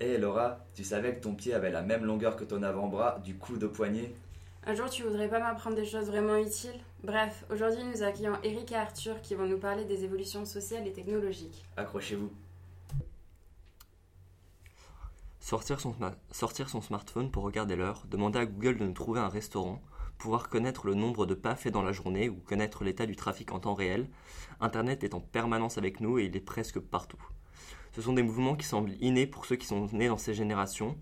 Hé Laura, tu savais que ton pied avait la même longueur que ton avant-bras, du coude au poignet? Un jour, tu voudrais pas m'apprendre des choses vraiment utiles? Bref, aujourd'hui, nous accueillons Eric et Arthur qui vont nous parler des évolutions sociales et technologiques. Accrochez-vous. Sortir son, sma- sortir son smartphone pour regarder l'heure, demander à Google de nous trouver un restaurant, pouvoir connaître le nombre de pas faits dans la journée ou connaître l'état du trafic en temps réel, Internet est en permanence avec nous et il est presque partout. Ce sont des mouvements qui semblent innés pour ceux qui sont nés dans ces générations,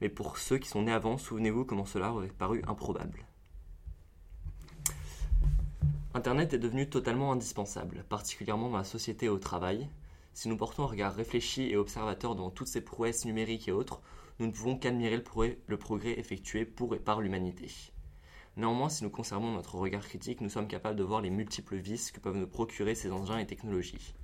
mais pour ceux qui sont nés avant, souvenez-vous comment cela aurait paru improbable. Internet est devenu totalement indispensable, particulièrement dans la société et au travail. Si nous portons un regard réfléchi et observateur devant toutes ces prouesses numériques et autres, nous ne pouvons qu'admirer le progrès effectué pour et par l'humanité. Néanmoins, si nous conservons notre regard critique, nous sommes capables de voir les multiples vices que peuvent nous procurer ces engins et technologies.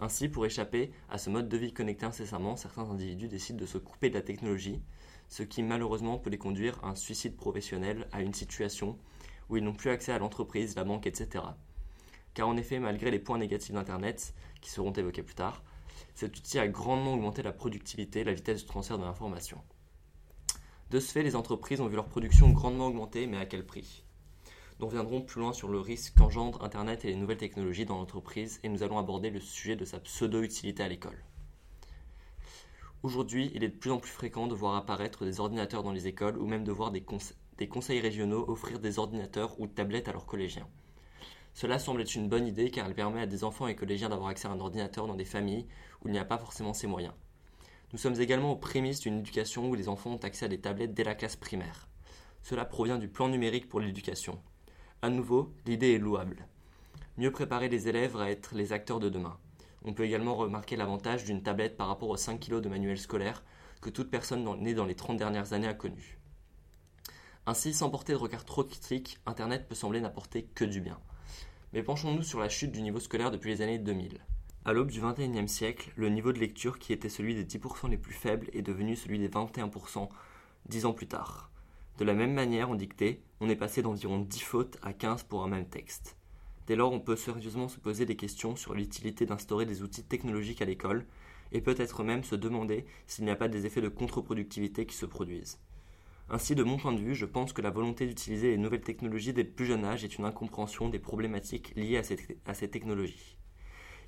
Ainsi, pour échapper à ce mode de vie connecté incessamment, certains individus décident de se couper de la technologie, ce qui malheureusement peut les conduire à un suicide professionnel, à une situation où ils n'ont plus accès à l'entreprise, la banque, etc. Car en effet, malgré les points négatifs d'Internet, qui seront évoqués plus tard, cet outil a grandement augmenté la productivité et la vitesse de transfert de l'information. De ce fait, les entreprises ont vu leur production grandement augmenter, mais à quel prix? Nous reviendrons plus loin sur le risque qu'engendre Internet et les nouvelles technologies dans l'entreprise et nous allons aborder le sujet de sa pseudo-utilité à l'école. Aujourd'hui, il est de plus en plus fréquent de voir apparaître des ordinateurs dans les écoles ou même de voir des, conse- des conseils régionaux offrir des ordinateurs ou tablettes à leurs collégiens. Cela semble être une bonne idée car elle permet à des enfants et collégiens d'avoir accès à un ordinateur dans des familles où il n'y a pas forcément ces moyens. Nous sommes également aux prémices d'une éducation où les enfants ont accès à des tablettes dès la classe primaire. Cela provient du plan numérique pour l'éducation. À nouveau, l'idée est louable. Mieux préparer les élèves à être les acteurs de demain. On peut également remarquer l'avantage d'une tablette par rapport aux 5 kg de manuel scolaire que toute personne née dans les 30 dernières années a connu. Ainsi, sans porter de regard trop critique, Internet peut sembler n'apporter que du bien. Mais penchons-nous sur la chute du niveau scolaire depuis les années 2000. À l'aube du XXIe siècle, le niveau de lecture qui était celui des 10% les plus faibles est devenu celui des 21% dix ans plus tard. De la même manière, en dictée, on est passé d'environ 10 fautes à 15 pour un même texte. Dès lors, on peut sérieusement se poser des questions sur l'utilité d'instaurer des outils technologiques à l'école, et peut-être même se demander s'il n'y a pas des effets de contre-productivité qui se produisent. Ainsi, de mon point de vue, je pense que la volonté d'utiliser les nouvelles technologies dès le plus jeune âge est une incompréhension des problématiques liées à ces, à ces technologies.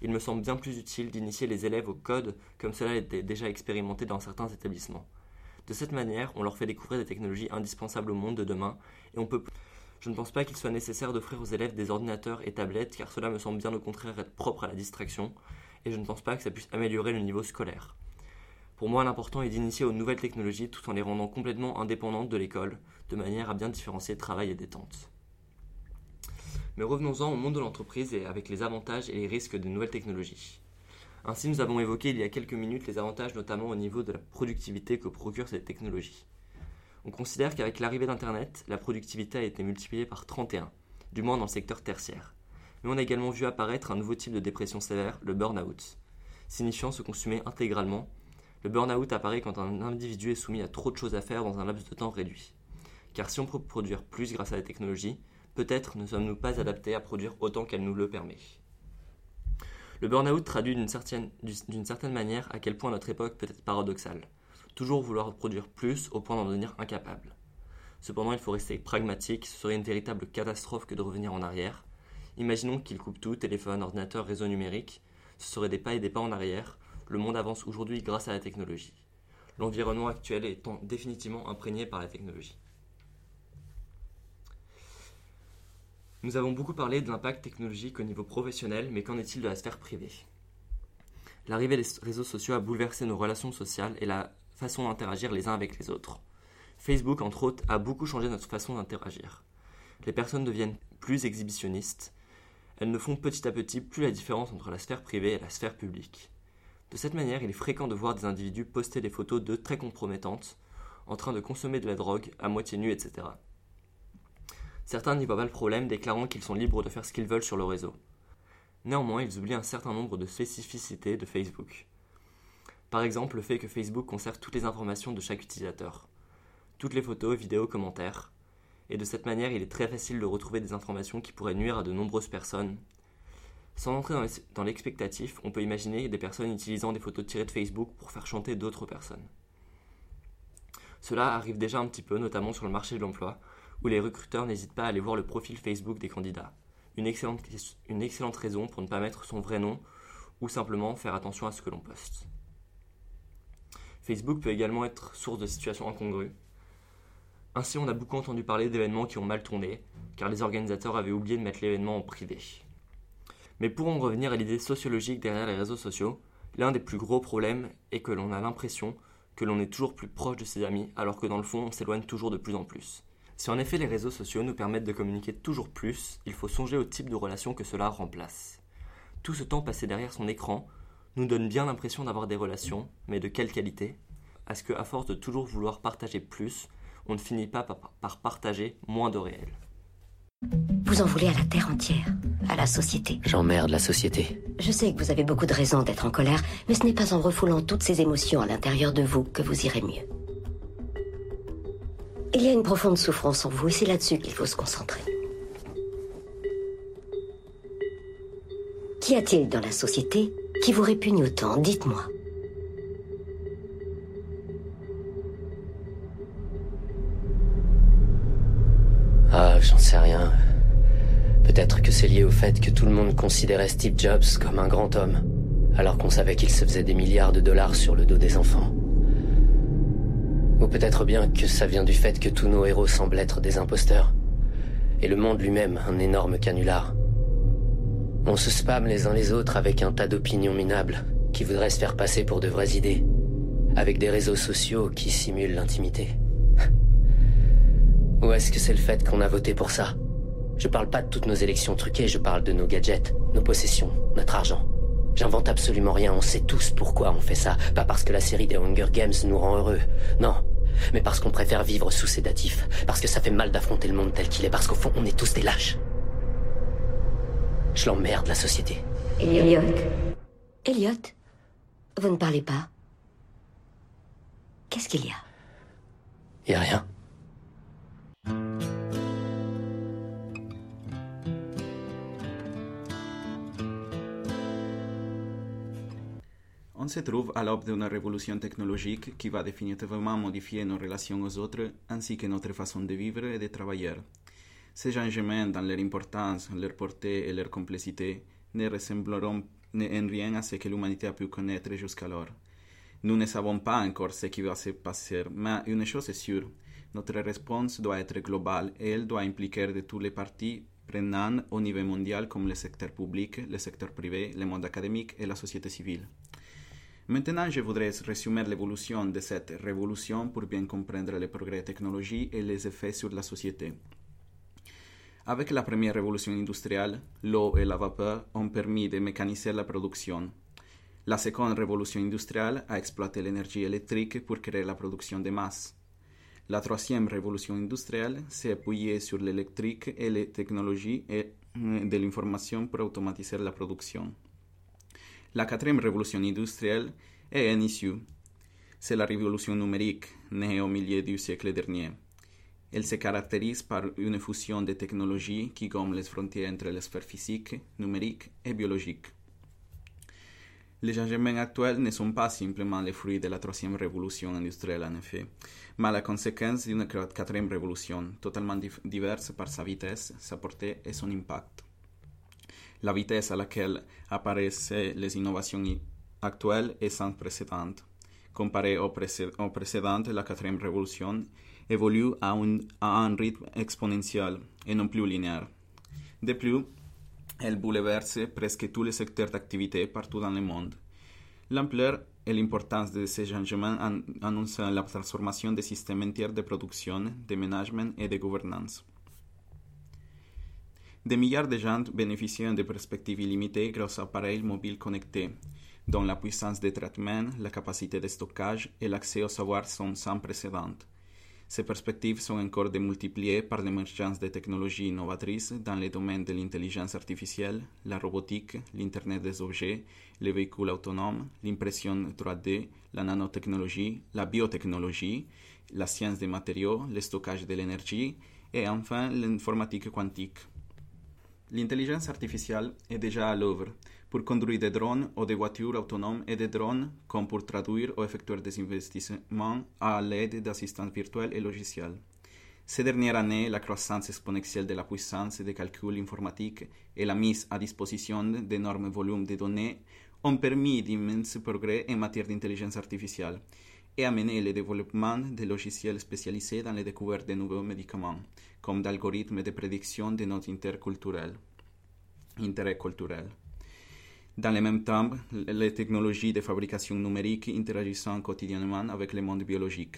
Il me semble bien plus utile d'initier les élèves au code comme cela était déjà expérimenté dans certains établissements. De cette manière, on leur fait découvrir des technologies indispensables au monde de demain et on peut je ne pense pas qu'il soit nécessaire d'offrir aux élèves des ordinateurs et tablettes car cela me semble bien au contraire être propre à la distraction et je ne pense pas que ça puisse améliorer le niveau scolaire. Pour moi, l'important est d'initier aux nouvelles technologies tout en les rendant complètement indépendantes de l'école, de manière à bien différencier travail et détente. Mais revenons-en au monde de l'entreprise et avec les avantages et les risques des nouvelles technologies. Ainsi, nous avons évoqué il y a quelques minutes les avantages notamment au niveau de la productivité que procurent ces technologies. On considère qu'avec l'arrivée d'Internet, la productivité a été multipliée par 31, du moins dans le secteur tertiaire. Mais on a également vu apparaître un nouveau type de dépression sévère, le burn-out. Signifiant se consumer intégralement, le burn-out apparaît quand un individu est soumis à trop de choses à faire dans un laps de temps réduit. Car si on peut produire plus grâce à la technologie, peut-être ne sommes-nous pas adaptés à produire autant qu'elle nous le permet. Le burn-out traduit d'une certaine, manière à quel point notre époque peut être paradoxale. Toujours vouloir produire plus au point d'en devenir incapable. Cependant, il faut rester pragmatique, ce serait une véritable catastrophe que de revenir en arrière. Imaginons qu'il coupe tout, téléphone, ordinateur, réseau numérique. Ce seraient des pas et des pas en arrière. Le monde avance aujourd'hui grâce à la technologie. L'environnement actuel étant définitivement imprégné par la technologie. Nous avons beaucoup parlé de l'impact technologique au niveau professionnel, mais qu'en est-il de la sphère privée? L'arrivée des réseaux sociaux a bouleversé nos relations sociales et la façon d'interagir les uns avec les autres. Facebook, entre autres, a beaucoup changé notre façon d'interagir. Les personnes deviennent plus exhibitionnistes. Elles ne font petit à petit plus la différence entre la sphère privée et la sphère publique. De cette manière, il est fréquent de voir des individus poster des photos d'eux très compromettantes, en train de consommer de la drogue, à moitié nus, etc. Certains n'y voient pas le problème, déclarant qu'ils sont libres de faire ce qu'ils veulent sur le réseau. Néanmoins, ils oublient un certain nombre de spécificités de Facebook. Par exemple, le fait que Facebook conserve toutes les informations de chaque utilisateur. Toutes les photos, vidéos, commentaires. Et de cette manière, il est très facile de retrouver des informations qui pourraient nuire à de nombreuses personnes. Sans entrer dans l'expectatif, on peut imaginer des personnes utilisant des photos tirées de Facebook pour faire chanter d'autres personnes. Cela arrive déjà un petit peu, notamment sur le marché de l'emploi, où les recruteurs n'hésitent pas à aller voir le profil Facebook des candidats. Une excellente, raison pour ne pas mettre son vrai nom ou simplement faire attention à ce que l'on poste. Facebook peut également être source de situations incongrues. Ainsi, on a beaucoup entendu parler d'événements qui ont mal tourné, car les organisateurs avaient oublié de mettre l'événement en privé. Mais pour en revenir à l'idée sociologique derrière les réseaux sociaux, l'un des plus gros problèmes est que l'on a l'impression que l'on est toujours plus proche de ses amis, alors que dans le fond, on s'éloigne toujours de plus en plus. Si en effet les réseaux sociaux nous permettent de communiquer toujours plus, il faut songer au type de relation que cela remplace. Tout ce temps passé derrière son écran nous donne bien l'impression d'avoir des relations, mais de quelle qualité? À ce qu'à force de toujours vouloir partager plus, on ne finit pas par partager moins de réel. Vous en voulez à la terre entière, à la société. J'emmerde la société. Je sais que vous avez beaucoup de raisons d'être en colère, mais ce n'est pas en refoulant toutes ces émotions à l'intérieur de vous que vous irez mieux. Il y a une profonde souffrance en vous et c'est là-dessus qu'il faut se concentrer. Qu'y a-t-il dans la société qui vous répugne autant? Dites-moi. Ah, j'en sais rien. Peut-être que c'est lié au fait que tout le monde considérait Steve Jobs comme un grand homme, alors qu'on savait qu'il se faisait des milliards de dollars sur le dos des enfants. Ou peut-être bien que ça vient du fait que tous nos héros semblent être des imposteurs, et le monde lui-même un énorme canular. On se spam les uns les autres avec un tas d'opinions minables qui voudraient se faire passer pour de vraies idées, avec des réseaux sociaux qui simulent l'intimité. Ou est-ce que c'est le fait qu'on a voté pour ça? Je parle pas de toutes nos élections truquées, je parle de nos gadgets, nos possessions, notre argent. J'invente absolument rien, on sait tous pourquoi on fait ça. Pas parce que la série des Hunger Games nous rend heureux. Non. Mais parce qu'on préfère vivre sous sédatif. Parce que ça fait mal d'affronter le monde tel qu'il est. Parce qu'au fond, on est tous des lâches. Je l'emmerde, la société. Elliot. Elliot Vous ne parlez pas Qu'est-ce qu'il y a? Y a rien. On se trouve à l'aube d'une révolution technologique qui va définitivement modifier nos relations aux autres ainsi que notre façon de vivre et de travailler. Ces changements dans leur importance, leur portée et leur complexité ne ressembleront en rien à ce que l'humanité a pu connaître jusqu'alors. Nous ne savons pas encore ce qui va se passer, mais une chose est sûre, notre réponse doit être globale et elle doit impliquer de tous les partis prenants au niveau mondial comme le secteur public, le secteur privé, le monde académique et la société civile. Maintenant, je voudrais résumer l'évolution de cette révolution pour bien comprendre les progrès technologiques et les effets sur la société. Avec la première révolution industrielle, l'eau et la vapeur ont permis de mécaniser la production. La seconde révolution industrielle a exploité l'énergie électrique pour créer la production de masse. La troisième révolution industrielle s'est appuyée sur l'électrique et les technologies de l'information pour automatiser la production. La quatrième révolution industrielle est un issue. C'est la révolution numérique, née au milieu du siècle dernier. Elle se caractérise par une fusion de technologies qui gomme les frontières entre les sphères physiques, numériques et biologiques. Les changements actuels ne sont pas simplement les fruits de la troisième révolution industrielle, en effet, mais la conséquence d'une quatrième révolution, totalement diverse par sa vitesse, sa portée et son impact la vitesse à laquelle apparaissent les innovations actuelles est sans précédent. Comparé aux, précédentes, la quatrième révolution évolue à un rythme exponentiel et non plus linéaire. De plus, elle bouleverse presque tous les secteurs d'activité partout dans le monde. L'ampleur et l'importance de ces changements annoncent la transformation des systèmes entiers de production, de management et de gouvernance. Des milliards de gens bénéficient de perspectives illimitées grâce à appareils mobiles connectés, dont la puissance de traitement, la capacité de stockage et l'accès au savoir sont sans précédent. Ces perspectives sont encore démultipliées par l'émergence de technologies innovatrices dans les domaines de l'intelligence artificielle, la robotique, l'Internet des objets, les véhicules autonomes, l'impression 3D, la nanotechnologie, la biotechnologie, la science des matériaux, le stockage de l'énergie et enfin l'informatique quantique. L'intelligence artificielle est déjà à l'œuvre pour conduire des drones ou des voitures autonomes et des drones comme pour traduire ou effectuer des investissements à l'aide d'assistants virtuels et logiciels. Ces dernières années, la croissance exponentielle de la puissance des calculs informatiques et la mise à disposition d'énormes volumes de données ont permis d'immenses progrès en matière d'intelligence artificielle et amené le développement de logiciels spécialisés dans la découverte de nouveaux médicaments, comme d'algorithmes de prédiction de notre interculturel. intérêt culturel. Dans le même temps, les technologies de fabrication numérique interagissant quotidiennement avec le monde biologique.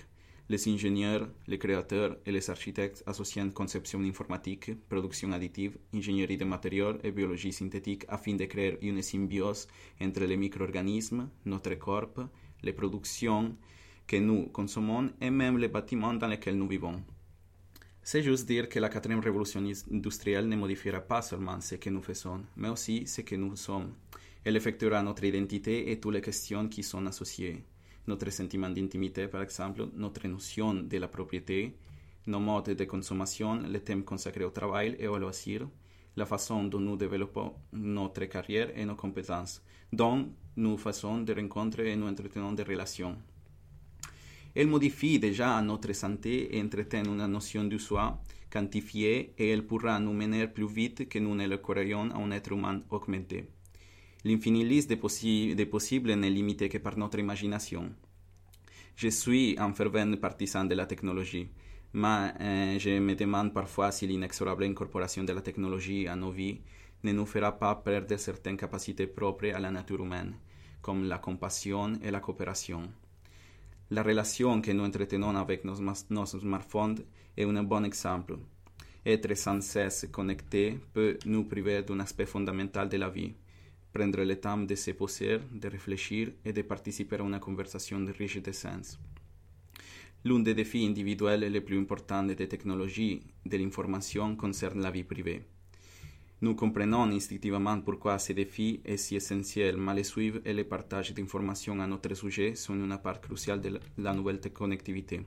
Les ingénieurs, les créateurs et les architectes associent conception informatique, production additive, ingénierie de matériaux et biologie synthétique afin de créer une symbiose entre les micro-organismes, notre corps, les productions que nous consommons et même les bâtiments dans lesquels nous vivons. C'est juste dire que la quatrième révolution industrielle ne modifiera pas seulement ce que nous faisons, mais aussi ce que nous sommes. Elle effectuera notre identité et toutes les questions qui sont associées. Notre sentiment d'intimité, par exemple, notre notion de la propriété, nos modes de consommation, les thèmes consacrés au travail et au loisir, la façon dont nous développons notre carrière et nos compétences, dont nous faisons des rencontres et nous entretenons des relations. Elle modifie déjà notre santé et entretient une notion du soi quantifiée et elle pourra nous mener plus vite que nous ne le croyons à un être humain augmenté. L'infini liste des, possi des possibles n'est limité que par notre imagination. Je suis un fervent partisan de la technologie, mais euh, je me demande parfois si l'inexorable incorporation de la technologie à nos vies ne nous fera pas perdre certaines capacités propres à la nature humaine, comme la compassion et la coopération. La relation que nous entretenons avec nos, smartphones est un bon exemple. Être sans cesse connecté peut nous priver d'un aspect fondamental de la vie. Prendre le temps de se poser, de réfléchir et de participer à une conversation riche de sens. L'un des défis individuels les plus importants des technologies de l'information concerne la vie privée. Nous comprenons instinctivement pourquoi ce défi est si essentiel, mais le suivre et le partage d'informations à notre sujet sont une part cruciale de la nouvelle connectivité.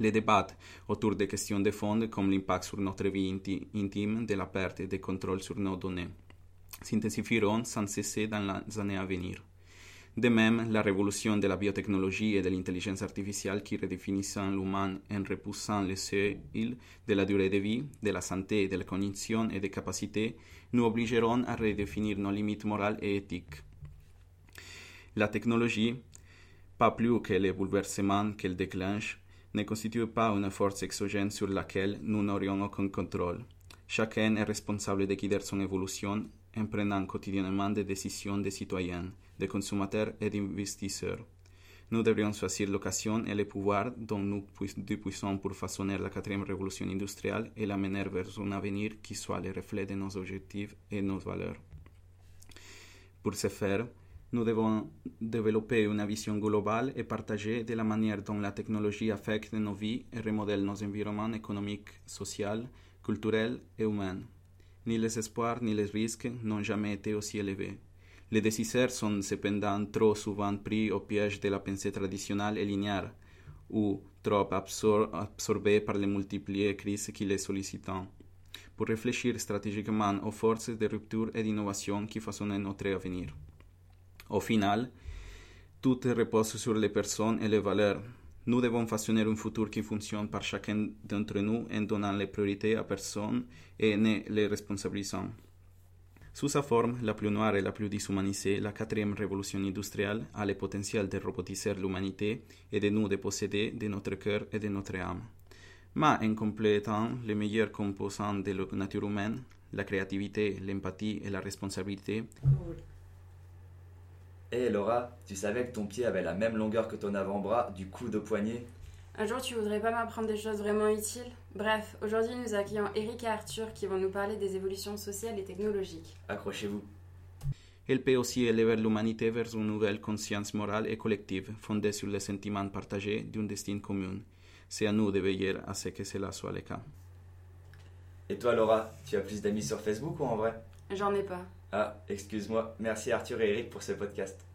Les débats autour des questions de fond, comme l'impact sur notre vie intime de la perte de contrôle sur nos données, s'intensifieront sans cesser dans les années à venir. De même, la révolution de la biotechnologie et de l'intelligence artificielle qui redéfinissent l'humain en repoussant les seuils de la durée de vie, de la santé, de la cognition et des capacités, nous obligeront à redéfinir nos limites morales et éthiques. La technologie, pas plus que les bouleversements qu'elle déclenche, ne constitue pas une force exogène sur laquelle nous n'aurions aucun contrôle. Chacun est responsable de guider son évolution en prenant quotidiennement des décisions de citoyens, de consommateurs et d'investisseurs. Nous devrions choisir l'occasion et le pouvoir dont nous disposons pour façonner la quatrième révolution industrielle et la mener vers un avenir qui soit le reflet de nos objectifs et nos valeurs. Pour ce faire, nous devons développer une vision globale et partagée de la manière dont la technologie affecte nos vies et remodèle nos environnements économiques, sociaux, culturels et humains. Ni les espoirs ni les risques n'ont jamais été aussi élevés. Les décideurs sont cependant trop souvent pris au piège de la pensée traditionnelle et linéaire, ou trop absor absorbés par les multiples crises qui les sollicitent. Pour réfléchir stratégiquement aux forces de rupture et d'innovation qui façonnent notre avenir. Au final, tout repose sur les personnes et les valeurs. Nous devons façonner un futur qui fonctionne par chacun d'entre nous en donnant les priorités à personne et ne les responsabilisant. Sous sa forme la plus noire et la plus déshumanisée, la quatrième révolution industrielle a le potentiel de robotiser l'humanité et de nous déposséder de notre cœur et de notre âme. Mais en complétant les meilleurs composants de la nature humaine, la créativité, l'empathie et la responsabilité, Hé Laura, tu savais que ton pied avait la même longueur que ton avant-bras, du coude au poignet? Un jour, tu voudrais pas m'apprendre des choses vraiment utiles? Bref, aujourd'hui, nous accueillons Eric et Arthur qui vont nous parler des évolutions sociales et technologiques. Accrochez-vous. Elle peut aussi élever l'humanité vers une nouvelle conscience morale et collective, fondée sur les sentiments partagés d'un destin commun. C'est à nous de veiller à ce que cela soit le cas. Et toi Laura, tu as plus d'amis sur Facebook ou en vrai? J'en ai pas. Ah, excuse-moi. Merci Arthur et Eric pour ce podcast.